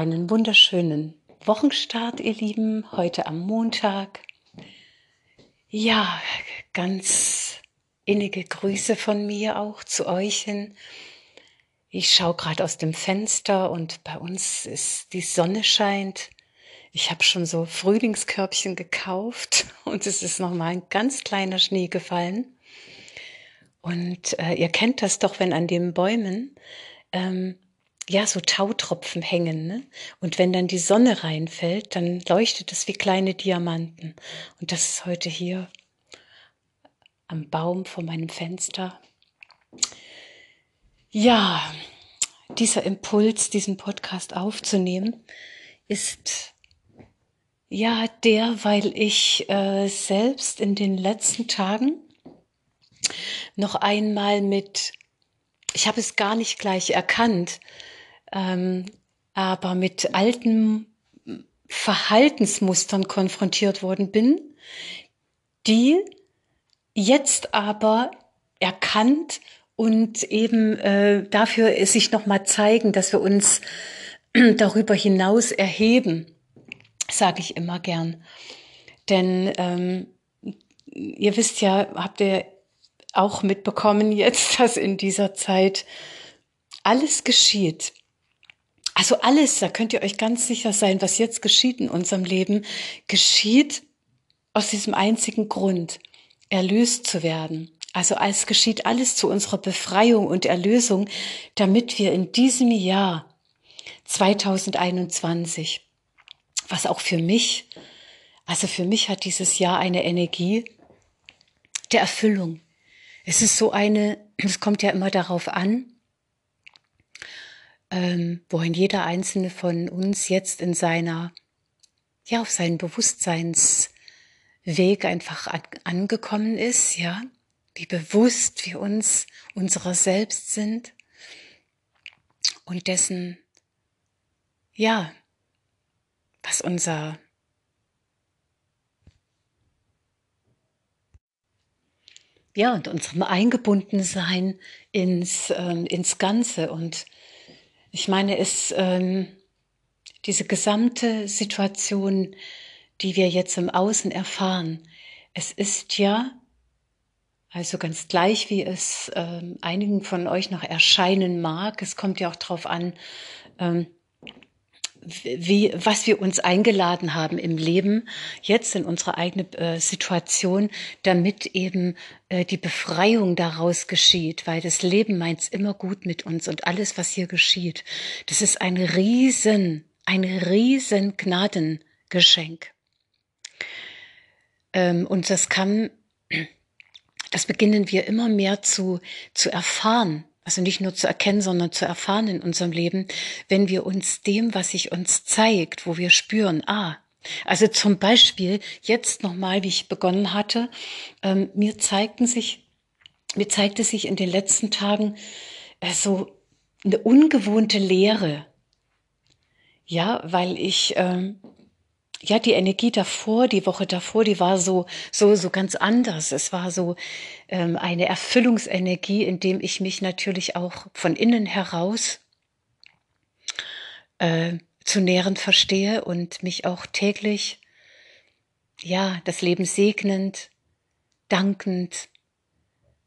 Einen wunderschönen Wochenstart, ihr Lieben, heute am Montag. Ja, ganz innige Grüße von mir auch zu euch hin. Ich schaue gerade aus dem Fenster und bei uns ist die Sonne scheint. Ich habe schon so Frühlingskörbchen gekauft und es ist noch mal ein ganz kleiner Schnee gefallen. Und äh, ihr kennt das doch, wenn an den Bäumen ähm, ja, so Tautropfen hängen. Ne? Und wenn dann die Sonne reinfällt, dann leuchtet es wie kleine Diamanten. Und das ist heute hier am Baum vor meinem Fenster. Ja, dieser Impuls, diesen Podcast aufzunehmen, ist ja der, weil ich äh, selbst in den letzten Tagen noch einmal mit, ich habe es gar nicht gleich erkannt, ähm, aber mit alten Verhaltensmustern konfrontiert worden bin, die jetzt aber erkannt und eben äh, dafür sich nochmal zeigen, dass wir uns darüber hinaus erheben, sage ich immer gern. Denn ähm, ihr wisst ja, habt ihr auch mitbekommen jetzt, dass in dieser Zeit alles geschieht, also alles, da könnt ihr euch ganz sicher sein, was jetzt geschieht in unserem Leben, geschieht aus diesem einzigen Grund, erlöst zu werden. Also es geschieht alles zu unserer Befreiung und Erlösung, damit wir in diesem Jahr 2021, was auch für mich, also für mich hat dieses Jahr eine Energie der Erfüllung. Es ist so eine, es kommt ja immer darauf an, ähm, wohin jeder einzelne von uns jetzt in seiner, ja, auf seinen Bewusstseinsweg einfach an, angekommen ist, ja, wie bewusst wir uns unserer selbst sind und dessen, ja, was unser ja, und unserem Eingebundensein ins, äh, ins Ganze und ich meine, es ähm, diese gesamte Situation, die wir jetzt im Außen erfahren, es ist ja, also ganz gleich, wie es ähm, einigen von euch noch erscheinen mag, es kommt ja auch darauf an, ähm, wie, was wir uns eingeladen haben im Leben, jetzt in unsere eigene äh, Situation, damit eben äh, die Befreiung daraus geschieht, weil das Leben meint's immer gut mit uns und alles, was hier geschieht, das ist ein riesen, ein riesen Gnadengeschenk. Ähm, und das kann, das beginnen wir immer mehr zu, zu erfahren, also nicht nur zu erkennen, sondern zu erfahren in unserem Leben, wenn wir uns dem, was sich uns zeigt, wo wir spüren, ah, also zum Beispiel jetzt nochmal, wie ich begonnen hatte, ähm, mir zeigten sich, mir zeigte sich in den letzten Tagen äh, so eine ungewohnte Leere. Ja, weil ich ähm, ja, die Energie davor, die Woche davor, die war so, so, so ganz anders. Es war so ähm, eine Erfüllungsenergie, in dem ich mich natürlich auch von innen heraus äh, zu nähren verstehe und mich auch täglich, ja, das Leben segnend, dankend,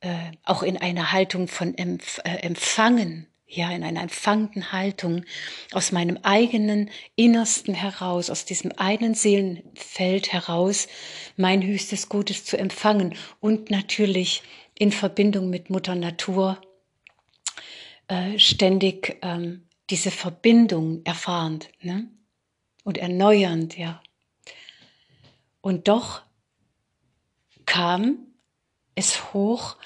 äh, auch in einer Haltung von Empf äh, Empfangen ja, in einer empfangenden Haltung aus meinem eigenen Innersten heraus, aus diesem einen Seelenfeld heraus, mein höchstes Gutes zu empfangen und natürlich in Verbindung mit Mutter Natur äh, ständig ähm, diese Verbindung erfahrend ne? und erneuernd, ja. Und doch kam es hoch,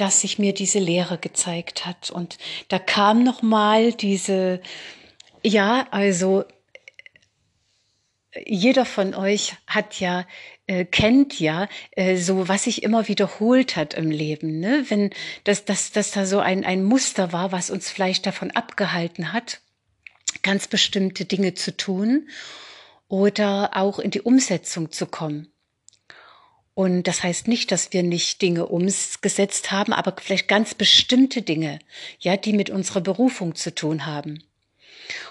dass sich mir diese Lehre gezeigt hat. Und da kam noch mal diese, ja, also jeder von euch hat ja äh, kennt ja äh, so was sich immer wiederholt hat im Leben ne wenn das das das da so ein ein Muster war was uns vielleicht davon abgehalten hat ganz bestimmte Dinge zu tun oder auch in die Umsetzung zu kommen und das heißt nicht, dass wir nicht Dinge umgesetzt haben, aber vielleicht ganz bestimmte Dinge, ja, die mit unserer Berufung zu tun haben.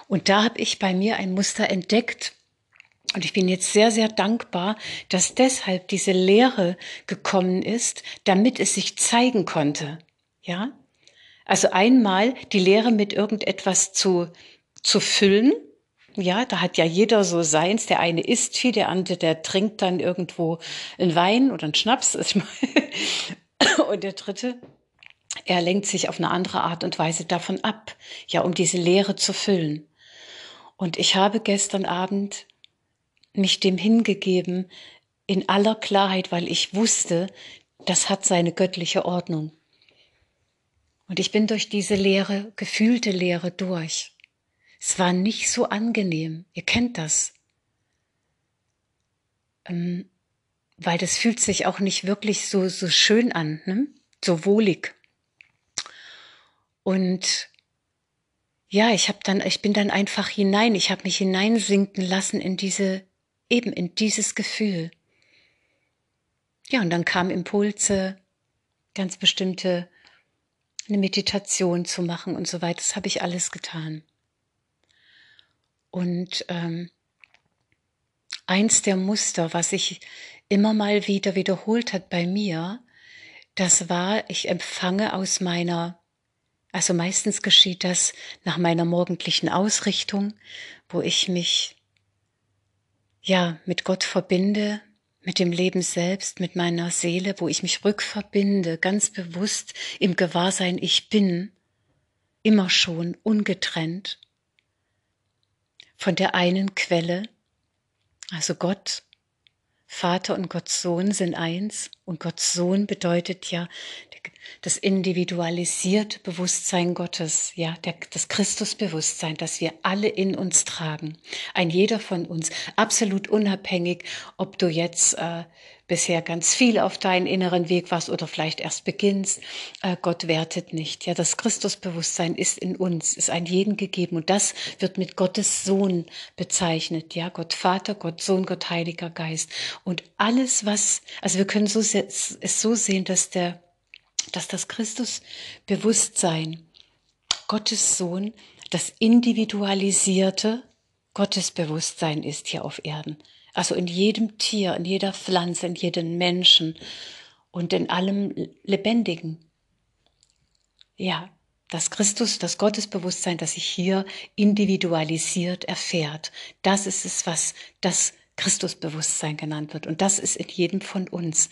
Und da habe ich bei mir ein Muster entdeckt. Und ich bin jetzt sehr, sehr dankbar, dass deshalb diese Lehre gekommen ist, damit es sich zeigen konnte. Ja? Also einmal die Lehre mit irgendetwas zu, zu füllen. Ja, da hat ja jeder so seins. Der eine isst viel, der andere, der trinkt dann irgendwo einen Wein oder einen Schnaps. Und der dritte, er lenkt sich auf eine andere Art und Weise davon ab, ja, um diese Leere zu füllen. Und ich habe gestern Abend mich dem hingegeben in aller Klarheit, weil ich wusste, das hat seine göttliche Ordnung. Und ich bin durch diese Leere, gefühlte Leere durch. Es war nicht so angenehm. Ihr kennt das. Ähm, weil das fühlt sich auch nicht wirklich so, so schön an, ne? so wohlig. Und ja, ich habe dann, ich bin dann einfach hinein, ich habe mich hineinsinken lassen in diese, eben in dieses Gefühl. Ja, und dann kamen Impulse, ganz bestimmte, eine Meditation zu machen und so weiter. Das habe ich alles getan. Und ähm, eins der Muster, was sich immer mal wieder wiederholt hat bei mir, das war, ich empfange aus meiner also meistens geschieht das nach meiner morgendlichen Ausrichtung, wo ich mich ja mit Gott verbinde, mit dem Leben selbst, mit meiner Seele, wo ich mich rückverbinde, ganz bewusst im Gewahrsein, ich bin immer schon ungetrennt von der einen Quelle, also Gott, Vater und Gott Sohn sind eins und Gott Sohn bedeutet ja das individualisierte Bewusstsein Gottes, ja, der, das Christusbewusstsein, das wir alle in uns tragen. Ein jeder von uns, absolut unabhängig, ob du jetzt äh, bisher ganz viel auf deinen inneren Weg warst oder vielleicht erst beginnst. Äh, Gott wertet nicht. Ja, das Christusbewusstsein ist in uns, ist ein jeden gegeben und das wird mit Gottes Sohn bezeichnet. Ja, Gott Vater, Gott Sohn, Gott Heiliger Geist und alles was, also wir können so es so sehen, dass der, dass das Christusbewusstsein Gottes Sohn das individualisierte Gottesbewusstsein ist hier auf Erden. Also in jedem Tier, in jeder Pflanze, in jedem Menschen und in allem Lebendigen. Ja, das Christus, das Gottesbewusstsein, das sich hier individualisiert erfährt, das ist es, was das Christusbewusstsein genannt wird. Und das ist in jedem von uns.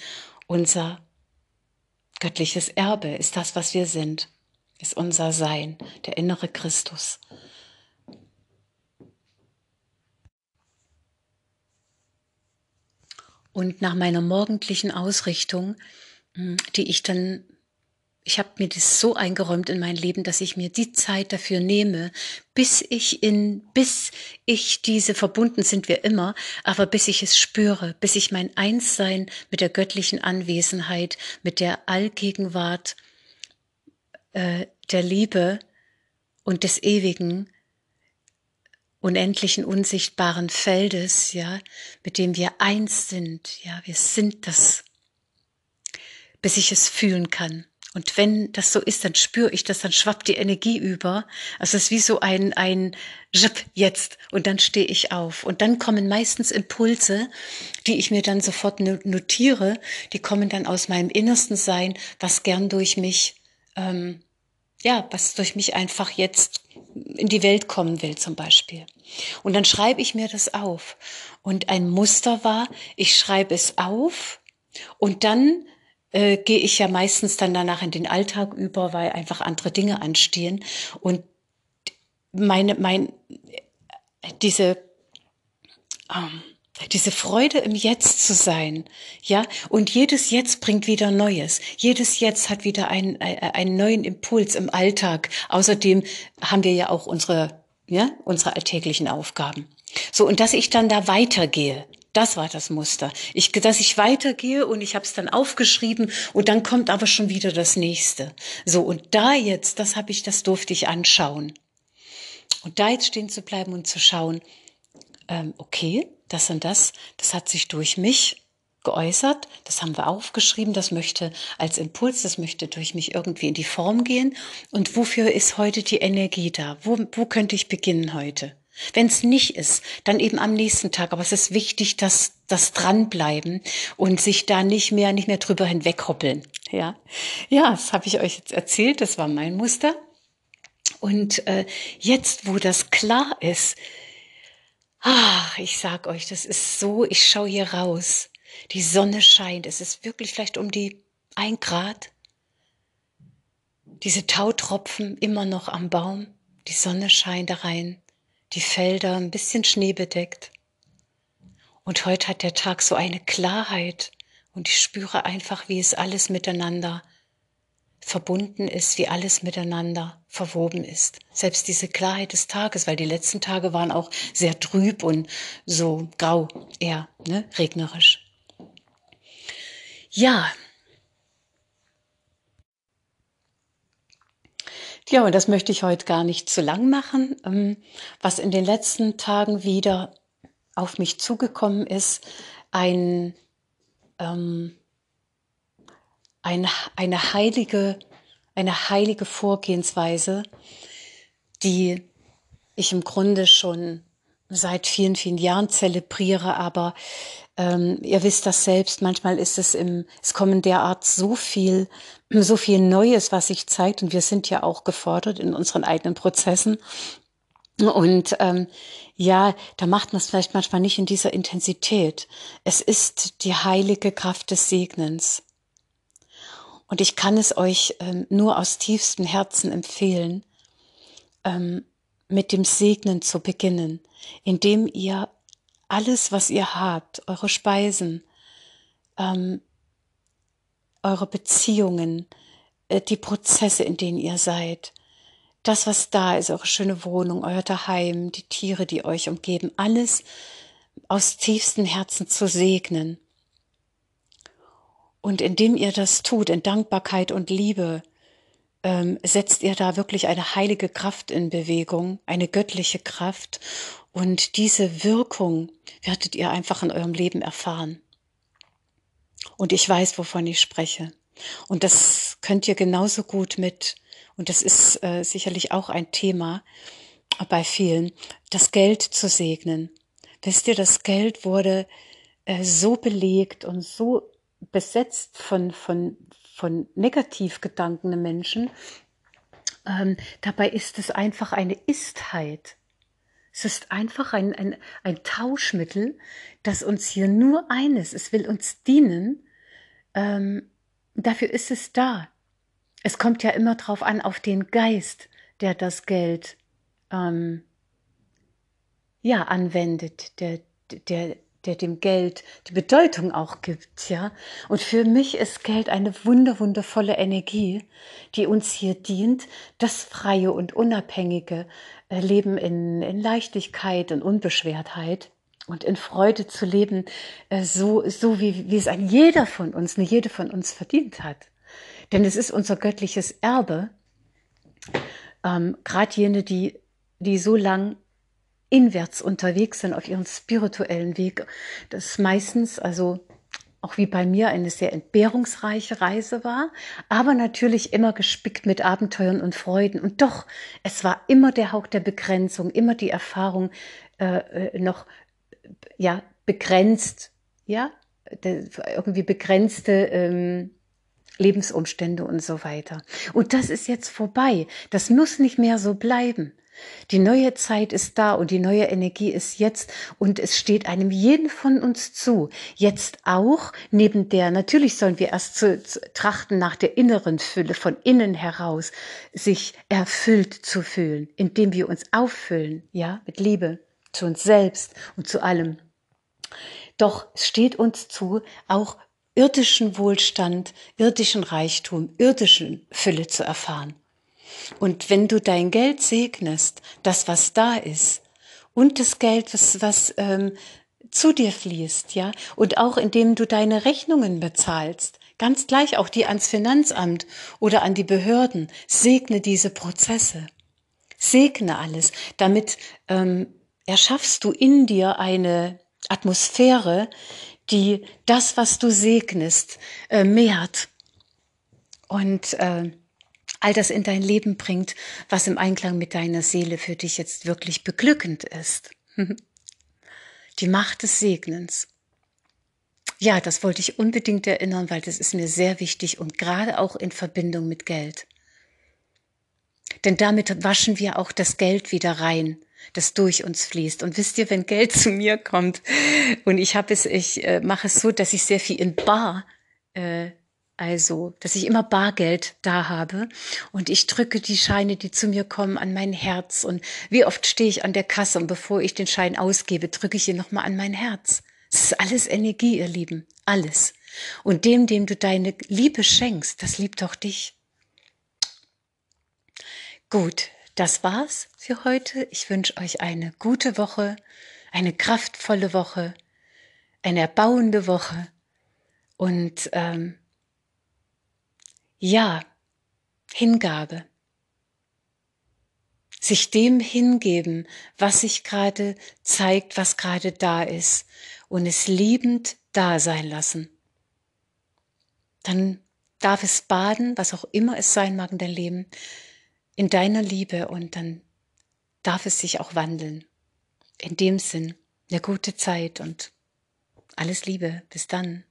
Unser göttliches Erbe ist das, was wir sind, ist unser Sein, der innere Christus. Und nach meiner morgendlichen Ausrichtung, hm, die ich dann, ich habe mir das so eingeräumt in mein Leben, dass ich mir die Zeit dafür nehme, bis ich in, bis ich diese verbunden sind wir immer, aber bis ich es spüre, bis ich mein Einssein mit der göttlichen Anwesenheit, mit der Allgegenwart äh, der Liebe und des Ewigen unendlichen, unsichtbaren Feldes, ja, mit dem wir eins sind, ja, wir sind das, bis ich es fühlen kann. Und wenn das so ist, dann spüre ich das, dann schwappt die Energie über. Also es ist wie so ein, ein Jip jetzt. Und dann stehe ich auf. Und dann kommen meistens Impulse, die ich mir dann sofort notiere. Die kommen dann aus meinem innersten Sein, was gern durch mich, ähm, ja, was durch mich einfach jetzt in die Welt kommen will zum Beispiel. Und dann schreibe ich mir das auf. Und ein Muster war, ich schreibe es auf und dann äh, gehe ich ja meistens dann danach in den Alltag über, weil einfach andere Dinge anstehen. Und meine, mein, diese, ähm, diese Freude im Jetzt zu sein, ja, und jedes Jetzt bringt wieder Neues. Jedes Jetzt hat wieder einen, äh, einen neuen Impuls im Alltag. Außerdem haben wir ja auch unsere, ja, unsere alltäglichen Aufgaben. So, und dass ich dann da weitergehe, das war das Muster. Ich, dass ich weitergehe und ich habe es dann aufgeschrieben und dann kommt aber schon wieder das nächste. So, und da jetzt, das habe ich, das durfte ich anschauen. Und da jetzt stehen zu bleiben und zu schauen, ähm, okay, das und das, das hat sich durch mich geäußert, das haben wir aufgeschrieben, das möchte als Impuls, das möchte durch mich irgendwie in die Form gehen. Und wofür ist heute die Energie da? Wo, wo könnte ich beginnen heute? Wenn es nicht ist, dann eben am nächsten Tag. Aber es ist wichtig, dass das dranbleiben und sich da nicht mehr, nicht mehr drüber hinweghoppeln. Ja, ja, das habe ich euch jetzt erzählt. Das war mein Muster. Und äh, jetzt, wo das klar ist, ach, ich sag euch, das ist so. Ich schaue hier raus. Die Sonne scheint. Es ist wirklich vielleicht um die ein Grad. Diese Tautropfen immer noch am Baum. Die Sonne scheint da rein die Felder ein bisschen schneebedeckt. Und heute hat der Tag so eine Klarheit und ich spüre einfach, wie es alles miteinander verbunden ist, wie alles miteinander verwoben ist. Selbst diese Klarheit des Tages, weil die letzten Tage waren auch sehr trüb und so grau, eher ne, regnerisch. Ja, Ja, und das möchte ich heute gar nicht zu lang machen. Ähm, was in den letzten Tagen wieder auf mich zugekommen ist, ein, ähm, ein, eine heilige, eine heilige Vorgehensweise, die ich im Grunde schon seit vielen, vielen Jahren zelebriere, aber ähm, ihr wisst das selbst, manchmal ist es im, es kommen derart so viel, so viel Neues, was sich zeigt und wir sind ja auch gefordert in unseren eigenen Prozessen. Und ähm, ja, da macht man es vielleicht manchmal nicht in dieser Intensität. Es ist die heilige Kraft des Segnens. Und ich kann es euch ähm, nur aus tiefstem Herzen empfehlen, ähm, mit dem Segnen zu beginnen, indem ihr alles, was ihr habt, eure Speisen, ähm, eure Beziehungen, äh, die Prozesse, in denen ihr seid, das, was da ist, eure schöne Wohnung, euer Daheim, die Tiere, die euch umgeben, alles aus tiefstem Herzen zu segnen. Und indem ihr das tut, in Dankbarkeit und Liebe, ähm, setzt ihr da wirklich eine heilige Kraft in Bewegung, eine göttliche Kraft. Und diese Wirkung werdet ihr einfach in eurem Leben erfahren. Und ich weiß, wovon ich spreche. Und das könnt ihr genauso gut mit, und das ist äh, sicherlich auch ein Thema bei vielen, das Geld zu segnen. Wisst ihr, das Geld wurde äh, so belegt und so besetzt von, von, von Negativgedanken der Menschen. Ähm, dabei ist es einfach eine Istheit. Es ist einfach ein, ein, ein Tauschmittel, das uns hier nur eines, es will uns dienen. Ähm, dafür ist es da. Es kommt ja immer drauf an, auf den Geist, der das Geld ähm, ja anwendet, der, der, der dem Geld die Bedeutung auch gibt, ja. Und für mich ist Geld eine wunder, wundervolle Energie, die uns hier dient, das freie und unabhängige äh, Leben in, in Leichtigkeit und Unbeschwertheit und in Freude zu leben, äh, so, so wie, wie es ein jeder von uns, eine jede von uns verdient hat. Denn es ist unser göttliches Erbe, ähm, gerade jene, die, die so lang inwärts unterwegs sind auf ihrem spirituellen Weg. Das meistens, also auch wie bei mir, eine sehr entbehrungsreiche Reise war, aber natürlich immer gespickt mit Abenteuern und Freuden. Und doch, es war immer der Hauch der Begrenzung, immer die Erfahrung äh, äh noch ja begrenzt, ja irgendwie begrenzte ähm, Lebensumstände und so weiter. Und das ist jetzt vorbei. Das muss nicht mehr so bleiben. Die neue Zeit ist da und die neue Energie ist jetzt und es steht einem jeden von uns zu. Jetzt auch neben der, natürlich sollen wir erst zu, zu, trachten nach der inneren Fülle, von innen heraus, sich erfüllt zu fühlen, indem wir uns auffüllen, ja, mit Liebe zu uns selbst und zu allem. Doch es steht uns zu, auch irdischen Wohlstand, irdischen Reichtum, irdischen Fülle zu erfahren. Und wenn du dein Geld segnest, das, was da ist, und das Geld, was, was ähm, zu dir fließt, ja, und auch indem du deine Rechnungen bezahlst, ganz gleich auch die ans Finanzamt oder an die Behörden, segne diese Prozesse. Segne alles. Damit ähm, erschaffst du in dir eine Atmosphäre, die das, was du segnest, äh, mehrt und äh, all das in dein Leben bringt, was im Einklang mit deiner Seele für dich jetzt wirklich beglückend ist. Die Macht des Segnens. Ja, das wollte ich unbedingt erinnern, weil das ist mir sehr wichtig und gerade auch in Verbindung mit Geld. Denn damit waschen wir auch das Geld wieder rein, das durch uns fließt. Und wisst ihr, wenn Geld zu mir kommt und ich habe es, ich äh, mache es so, dass ich sehr viel in Bar äh, also, dass ich immer Bargeld da habe und ich drücke die Scheine, die zu mir kommen, an mein Herz. Und wie oft stehe ich an der Kasse und bevor ich den Schein ausgebe, drücke ich ihn nochmal an mein Herz. Es ist alles Energie, ihr Lieben. Alles. Und dem, dem du deine Liebe schenkst, das liebt auch dich. Gut, das war's für heute. Ich wünsche euch eine gute Woche, eine kraftvolle Woche, eine erbauende Woche und ähm, ja, Hingabe. Sich dem hingeben, was sich gerade zeigt, was gerade da ist und es liebend da sein lassen. Dann darf es baden, was auch immer es sein mag in dein Leben, in deiner Liebe und dann darf es sich auch wandeln. In dem Sinn, eine gute Zeit und alles Liebe. Bis dann.